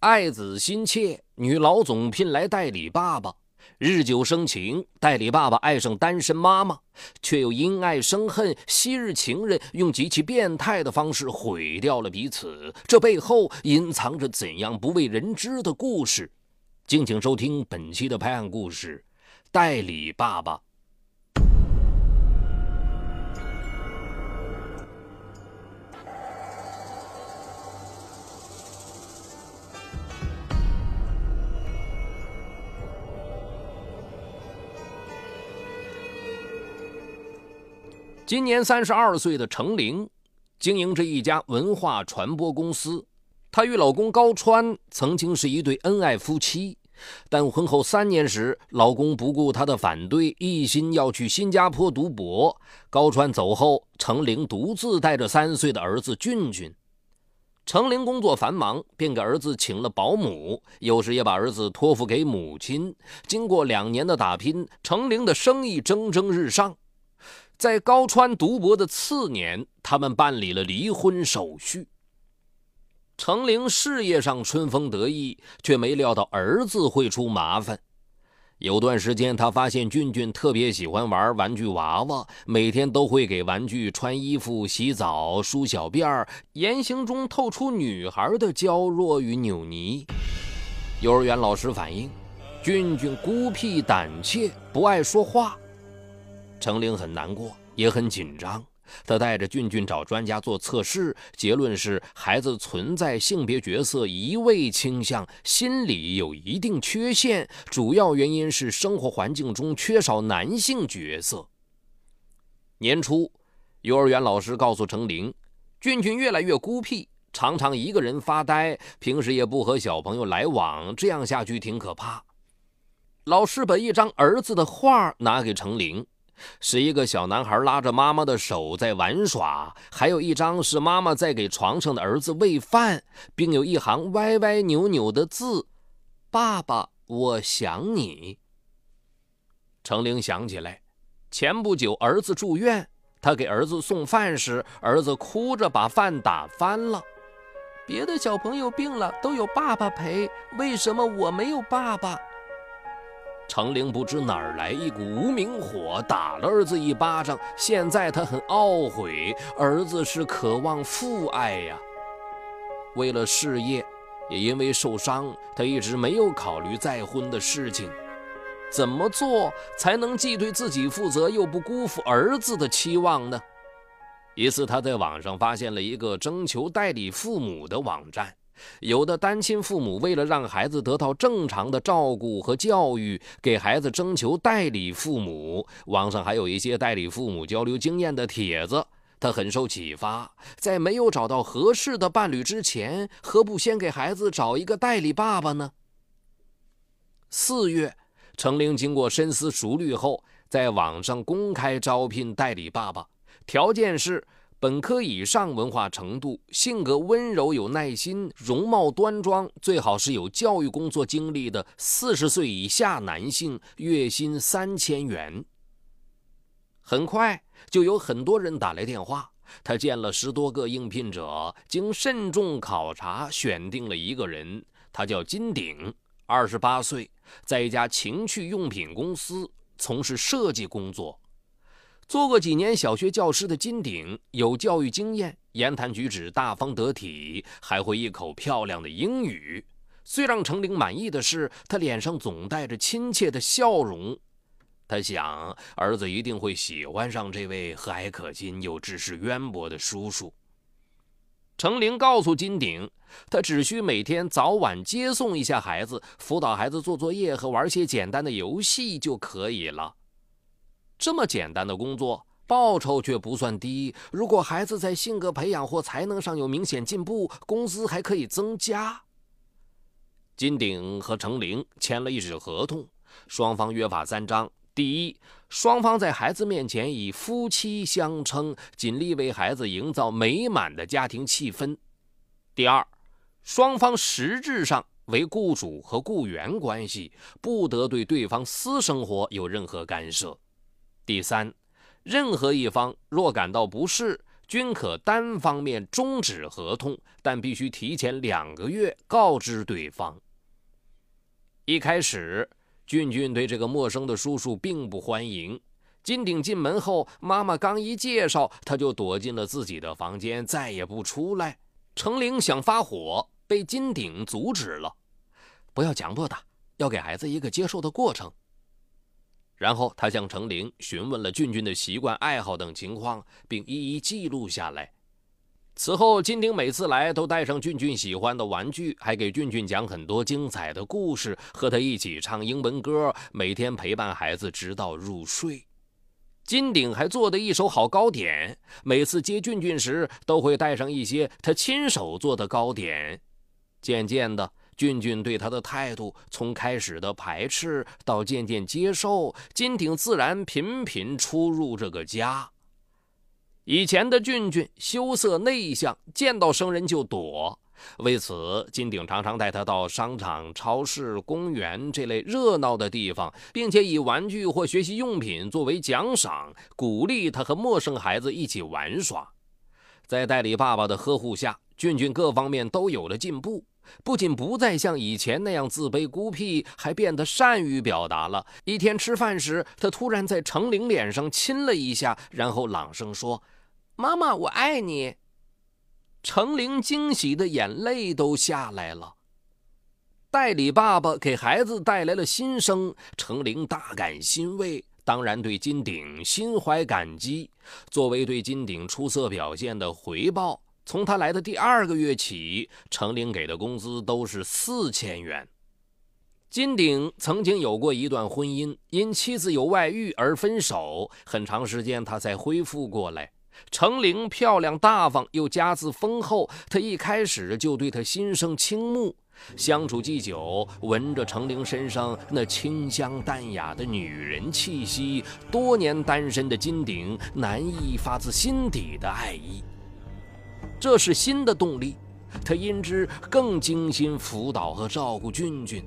爱子心切，女老总聘来代理爸爸。日久生情，代理爸爸爱上单身妈妈，却又因爱生恨。昔日情人用极其变态的方式毁掉了彼此，这背后隐藏着怎样不为人知的故事？敬请收听本期的拍案故事，《代理爸爸》。今年三十二岁的程玲，经营着一家文化传播公司。她与老公高川曾经是一对恩爱夫妻，但婚后三年时，老公不顾她的反对，一心要去新加坡读博。高川走后，程玲独自带着三岁的儿子俊俊。程玲工作繁忙，便给儿子请了保姆，有时也把儿子托付给母亲。经过两年的打拼，程玲的生意蒸蒸日上。在高川读博的次年，他们办理了离婚手续。程玲事业上春风得意，却没料到儿子会出麻烦。有段时间，他发现俊俊特别喜欢玩玩具娃娃，每天都会给玩具穿衣服、洗澡、梳小辫儿，言行中透出女孩的娇弱与扭捏。幼儿园老师反映，俊俊孤僻胆怯，不爱说话。程玲很难过，也很紧张。她带着俊俊找专家做测试，结论是孩子存在性别角色移位倾向，心理有一定缺陷，主要原因是生活环境中缺少男性角色。年初，幼儿园老师告诉程玲，俊俊越来越孤僻，常常一个人发呆，平时也不和小朋友来往，这样下去挺可怕。老师把一张儿子的画拿给程玲。是一个小男孩拉着妈妈的手在玩耍，还有一张是妈妈在给床上的儿子喂饭，并有一行歪歪扭扭的字：“爸爸，我想你。”程玲想起来，前不久儿子住院，他给儿子送饭时，儿子哭着把饭打翻了。别的小朋友病了都有爸爸陪，为什么我没有爸爸？程玲不知哪儿来一股无名火，打了儿子一巴掌。现在他很懊悔，儿子是渴望父爱呀。为了事业，也因为受伤，他一直没有考虑再婚的事情。怎么做才能既对自己负责，又不辜负儿子的期望呢？一次，他在网上发现了一个征求代理父母的网站。有的单亲父母为了让孩子得到正常的照顾和教育，给孩子征求代理父母。网上还有一些代理父母交流经验的帖子，他很受启发。在没有找到合适的伴侣之前，何不先给孩子找一个代理爸爸呢？四月，程玲经过深思熟虑后，在网上公开招聘代理爸爸，条件是。本科以上文化程度，性格温柔有耐心，容貌端庄，最好是有教育工作经历的四十岁以下男性，月薪三千元。很快就有很多人打来电话，他见了十多个应聘者，经慎重考察，选定了一个人，他叫金鼎，二十八岁，在一家情趣用品公司从事设计工作。做过几年小学教师的金鼎有教育经验，言谈举止大方得体，还会一口漂亮的英语。最让程玲满意的是，他脸上总带着亲切的笑容。他想，儿子一定会喜欢上这位和蔼可亲又知识渊博的叔叔。程玲告诉金鼎，他只需每天早晚接送一下孩子，辅导孩子做作业和玩些简单的游戏就可以了。这么简单的工作，报酬却不算低。如果孩子在性格培养或才能上有明显进步，工资还可以增加。金鼎和程玲签了一纸合同，双方约法三章：第一，双方在孩子面前以夫妻相称，尽力为孩子营造美满的家庭气氛；第二，双方实质上为雇主和雇员关系，不得对对方私生活有任何干涉。第三，任何一方若感到不适，均可单方面终止合同，但必须提前两个月告知对方。一开始，俊俊对这个陌生的叔叔并不欢迎。金鼎进门后，妈妈刚一介绍，他就躲进了自己的房间，再也不出来。程玲想发火，被金鼎阻止了：“不要讲多大，要给孩子一个接受的过程。”然后他向程玲询问了俊俊的习惯、爱好等情况，并一一记录下来。此后，金鼎每次来都带上俊俊喜欢的玩具，还给俊俊讲很多精彩的故事，和他一起唱英文歌，每天陪伴孩子直到入睡。金鼎还做的一手好糕点，每次接俊俊时都会带上一些他亲手做的糕点。渐渐的。俊俊对他的态度，从开始的排斥到渐渐接受，金鼎自然频频出入这个家。以前的俊俊羞涩内向，见到生人就躲，为此金鼎常常带他到商场、超市、公园这类热闹的地方，并且以玩具或学习用品作为奖赏，鼓励他和陌生孩子一起玩耍。在代理爸爸的呵护下，俊俊各方面都有了进步。不仅不再像以前那样自卑孤僻，还变得善于表达了。一天吃饭时，他突然在程玲脸上亲了一下，然后朗声说：“妈妈，我爱你。”程玲惊喜的眼泪都下来了。代理爸爸给孩子带来了新生，程玲大感欣慰，当然对金鼎心怀感激。作为对金鼎出色表现的回报。从他来的第二个月起，程玲给的工资都是四千元。金鼎曾经有过一段婚姻，因妻子有外遇而分手，很长时间他才恢复过来。程玲漂亮大方，又家资丰厚，他一开始就对她心生倾慕。相处既久，闻着程玲身上那清香淡雅的女人气息，多年单身的金鼎难以发自心底的爱意。这是新的动力，他因之更精心辅导和照顾俊俊。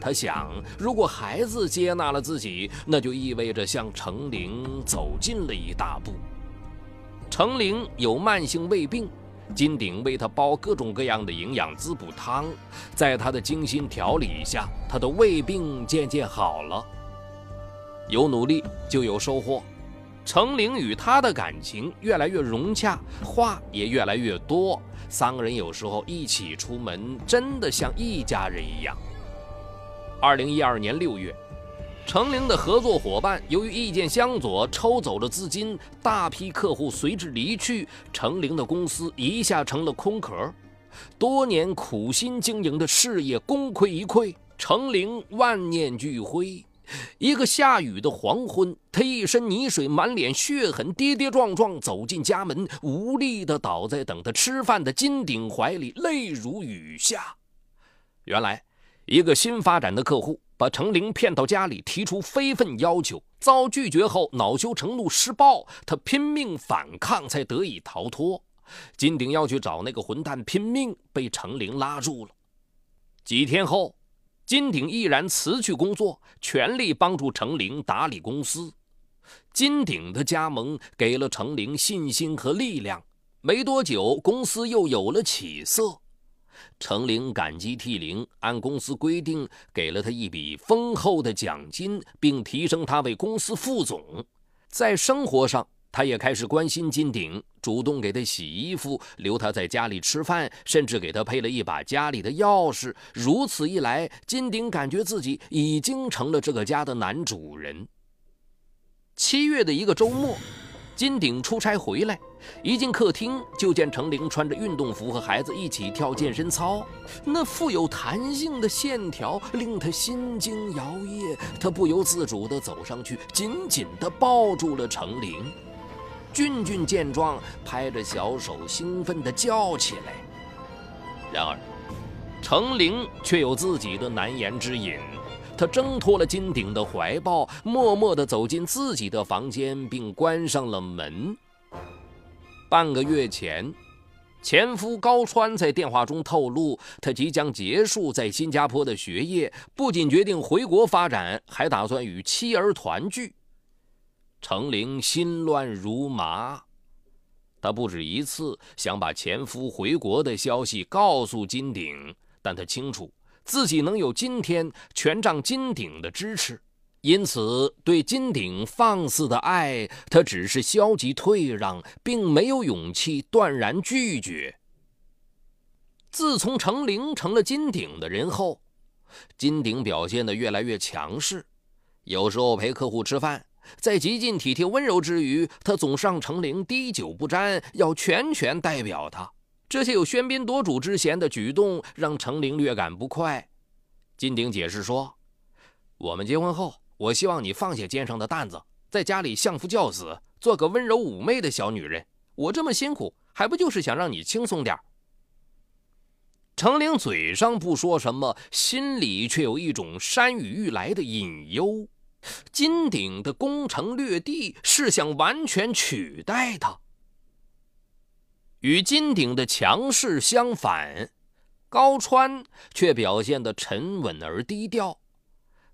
他想，如果孩子接纳了自己，那就意味着向程玲走近了一大步。程玲有慢性胃病，金鼎为他煲各种各样的营养滋补汤，在他的精心调理下，他的胃病渐渐好了。有努力就有收获。程玲与他的感情越来越融洽，话也越来越多。三个人有时候一起出门，真的像一家人一样。二零一二年六月，程玲的合作伙伴由于意见相左，抽走了资金，大批客户随之离去，程玲的公司一下成了空壳。多年苦心经营的事业功亏一篑，程玲万念俱灰。一个下雨的黄昏，他一身泥水，满脸血痕，跌跌撞撞走进家门，无力地倒在等他吃饭的金鼎怀里，泪如雨下。原来，一个新发展的客户把程玲骗到家里，提出非分要求，遭拒绝后恼羞成怒，施暴。他拼命反抗，才得以逃脱。金鼎要去找那个混蛋拼命，被程玲拉住了。几天后。金鼎毅然辞去工作，全力帮助程玲打理公司。金鼎的加盟给了程玲信心和力量。没多久，公司又有了起色。程玲感激涕零，按公司规定给了他一笔丰厚的奖金，并提升他为公司副总。在生活上，他也开始关心金鼎，主动给他洗衣服，留他在家里吃饭，甚至给他配了一把家里的钥匙。如此一来，金鼎感觉自己已经成了这个家的男主人。七月的一个周末，金鼎出差回来，一进客厅就见程玲穿着运动服和孩子一起跳健身操，那富有弹性的线条令他心惊摇曳，他不由自主地走上去，紧紧地抱住了程玲。俊俊见状，拍着小手，兴奋地叫起来。然而，程玲却有自己的难言之隐。他挣脱了金鼎的怀抱，默默地走进自己的房间，并关上了门。半个月前，前夫高川在电话中透露，他即将结束在新加坡的学业，不仅决定回国发展，还打算与妻儿团聚。程玲心乱如麻，她不止一次想把前夫回国的消息告诉金鼎，但她清楚自己能有今天，全仗金鼎的支持。因此，对金鼎放肆的爱，她只是消极退让，并没有勇气断然拒绝。自从程玲成了金鼎的人后，金鼎表现得越来越强势。有时候陪客户吃饭，在极尽体贴温柔之余，他总是让程玲滴酒不沾，要全权代表他。这些有喧宾夺主之嫌的举动，让程玲略感不快。金鼎解释说：“我们结婚后。”我希望你放下肩上的担子，在家里相夫教子，做个温柔妩媚的小女人。我这么辛苦，还不就是想让你轻松点程玲嘴上不说什么，心里却有一种山雨欲来的隐忧。金鼎的攻城略地是想完全取代他。与金鼎的强势相反，高川却表现得沉稳而低调。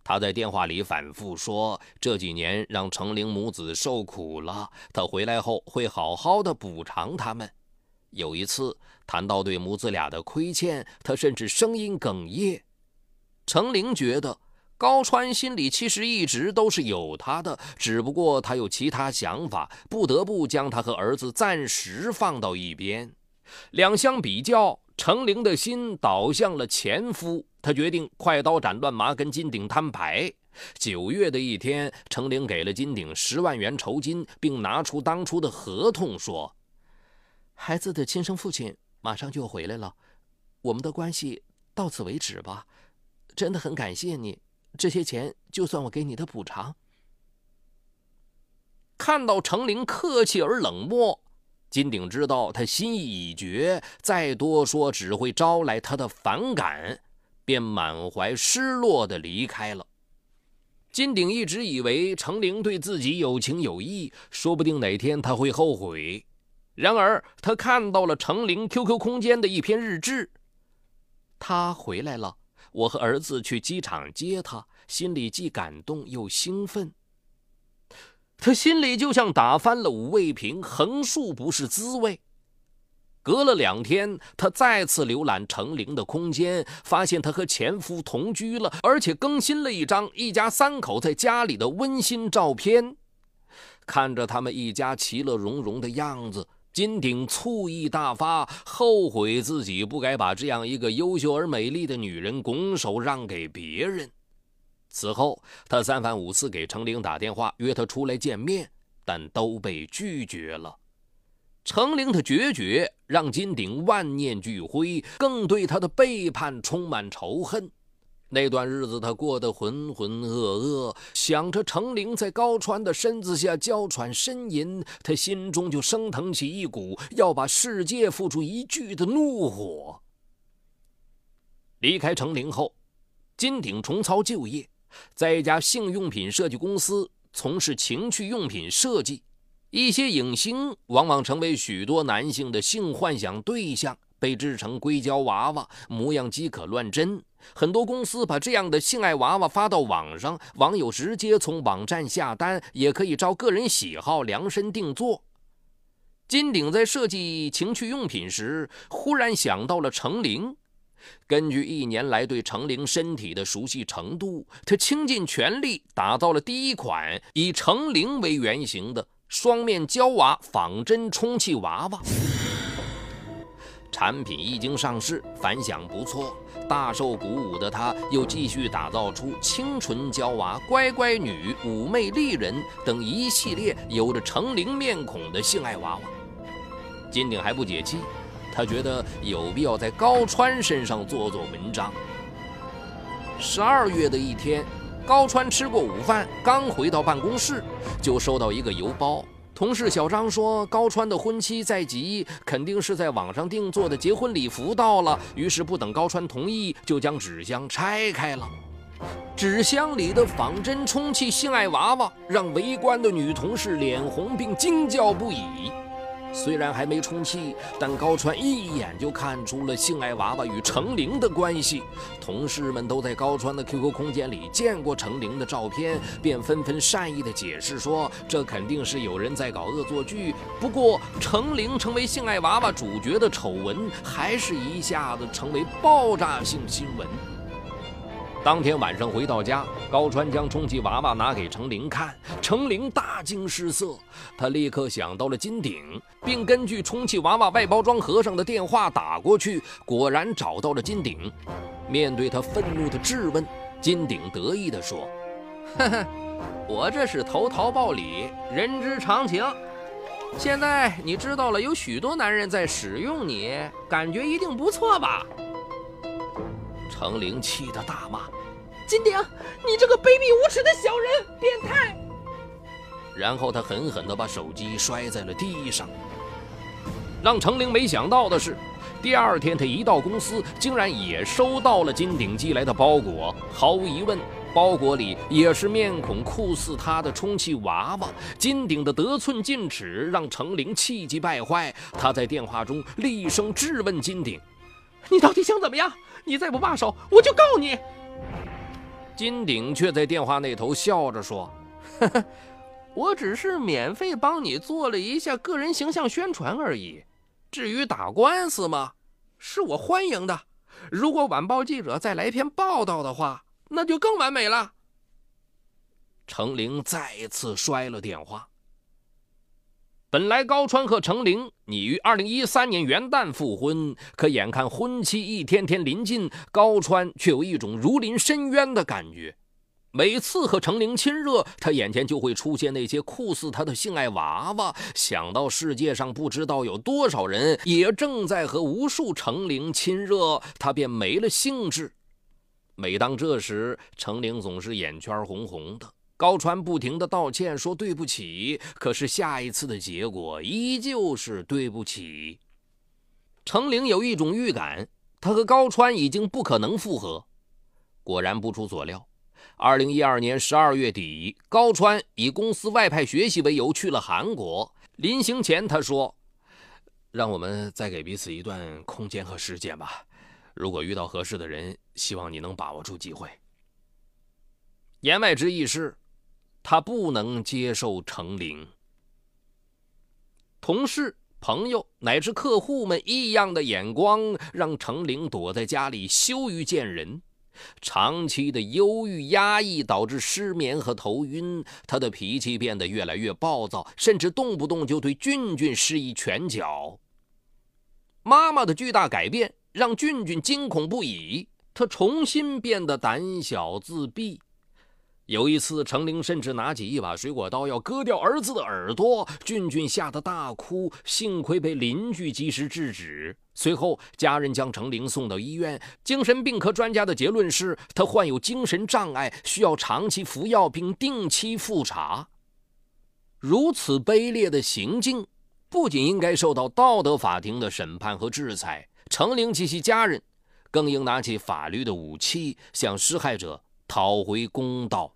他在电话里反复说：“这几年让程玲母子受苦了，他回来后会好好的补偿他们。”有一次谈到对母子俩的亏欠，他甚至声音哽咽。程玲觉得高川心里其实一直都是有他的，只不过他有其他想法，不得不将他和儿子暂时放到一边。两相比较。程玲的心倒向了前夫，他决定快刀斩乱麻，跟金鼎摊牌。九月的一天，程玲给了金鼎十万元酬金，并拿出当初的合同，说：“孩子的亲生父亲马上就回来了，我们的关系到此为止吧。真的很感谢你，这些钱就算我给你的补偿。”看到程玲客气而冷漠。金鼎知道他心意已决，再多说只会招来他的反感，便满怀失落的离开了。金鼎一直以为程玲对自己有情有义，说不定哪天他会后悔。然而，他看到了程玲 QQ 空间的一篇日志，他回来了，我和儿子去机场接他，心里既感动又兴奋。他心里就像打翻了五味瓶，横竖不是滋味。隔了两天，他再次浏览程玲的空间，发现她和前夫同居了，而且更新了一张一家三口在家里的温馨照片。看着他们一家其乐融融的样子，金鼎醋意大发，后悔自己不该把这样一个优秀而美丽的女人拱手让给别人。此后，他三番五次给程玲打电话，约她出来见面，但都被拒绝了。程玲的决绝让金鼎万念俱灰，更对他的背叛充满仇恨。那段日子，他过得浑浑噩噩，想着程玲在高川的身子下娇喘呻吟，他心中就升腾起一股要把世界付出一炬的怒火。离开程玲后，金鼎重操旧业。在一家性用品设计公司从事情趣用品设计，一些影星往往成为许多男性的性幻想对象，被制成硅胶娃娃，模样即可乱真。很多公司把这样的性爱娃娃发到网上，网友直接从网站下单，也可以照个人喜好量身定做。金鼎在设计情趣用品时，忽然想到了程玲。根据一年来对程玲身体的熟悉程度，他倾尽全力打造了第一款以程玲为原型的双面胶娃仿真充气娃娃。产品一经上市，反响不错，大受鼓舞的他，又继续打造出清纯娇娃、乖乖女、妩媚丽人等一系列有着成灵面孔的性爱娃娃。金鼎还不解气。他觉得有必要在高川身上做做文章。十二月的一天，高川吃过午饭，刚回到办公室，就收到一个邮包。同事小张说，高川的婚期在即，肯定是在网上定做的结婚礼服到了。于是不等高川同意，就将纸箱拆开了。纸箱里的仿真充气性爱娃娃，让围观的女同事脸红并惊叫不已。虽然还没充气，但高川一眼就看出了性爱娃娃与程玲的关系。同事们都在高川的 QQ 空间里见过程玲的照片，便纷纷善意的解释说，这肯定是有人在搞恶作剧。不过，程玲成为性爱娃娃主角的丑闻，还是一下子成为爆炸性新闻。当天晚上回到家，高川将充气娃娃拿给程玲看，程玲大惊失色。他立刻想到了金鼎，并根据充气娃娃外包装盒上的电话打过去，果然找到了金鼎。面对他愤怒的质问，金鼎得意地说：“呵呵，我这是投桃报李，人之常情。现在你知道了，有许多男人在使用你，感觉一定不错吧？”程玲气得大骂。金鼎，你这个卑鄙无耻的小人，变态！然后他狠狠地把手机摔在了地上。让程玲没想到的是，第二天他一到公司，竟然也收到了金鼎寄来的包裹。毫无疑问，包裹里也是面孔酷似他的充气娃娃。金鼎的得寸进尺让程玲气急败坏，他在电话中厉声质问金鼎：“你到底想怎么样？你再不罢手，我就告你！”金鼎却在电话那头笑着说：“呵呵，我只是免费帮你做了一下个人形象宣传而已。至于打官司嘛，是我欢迎的。如果晚报记者再来篇报道的话，那就更完美了。”程玲再次摔了电话。本来高川和程玲拟于二零一三年元旦复婚，可眼看婚期一天天临近，高川却有一种如临深渊的感觉。每次和程玲亲热，他眼前就会出现那些酷似他的性爱娃娃。想到世界上不知道有多少人也正在和无数程玲亲热，他便没了兴致。每当这时，程玲总是眼圈红红的。高川不停的道歉，说对不起，可是下一次的结果依旧是对不起。程玲有一种预感，他和高川已经不可能复合。果然不出所料，二零一二年十二月底，高川以公司外派学习为由去了韩国。临行前，他说：“让我们再给彼此一段空间和时间吧。如果遇到合适的人，希望你能把握住机会。”言外之意是。他不能接受程玲。同事、朋友乃至客户们异样的眼光，让程玲躲在家里羞于见人。长期的忧郁压抑导致失眠和头晕，他的脾气变得越来越暴躁，甚至动不动就对俊俊施以拳脚。妈妈的巨大改变让俊俊惊恐不已，他重新变得胆小自闭。有一次，程玲甚至拿起一把水果刀要割掉儿子的耳朵，俊俊吓得大哭，幸亏被邻居及时制止。随后，家人将程玲送到医院，精神病科专家的结论是他患有精神障碍，需要长期服药并定期复查。如此卑劣的行径，不仅应该受到道德法庭的审判和制裁，程玲及其家人更应拿起法律的武器，向施害者讨回公道。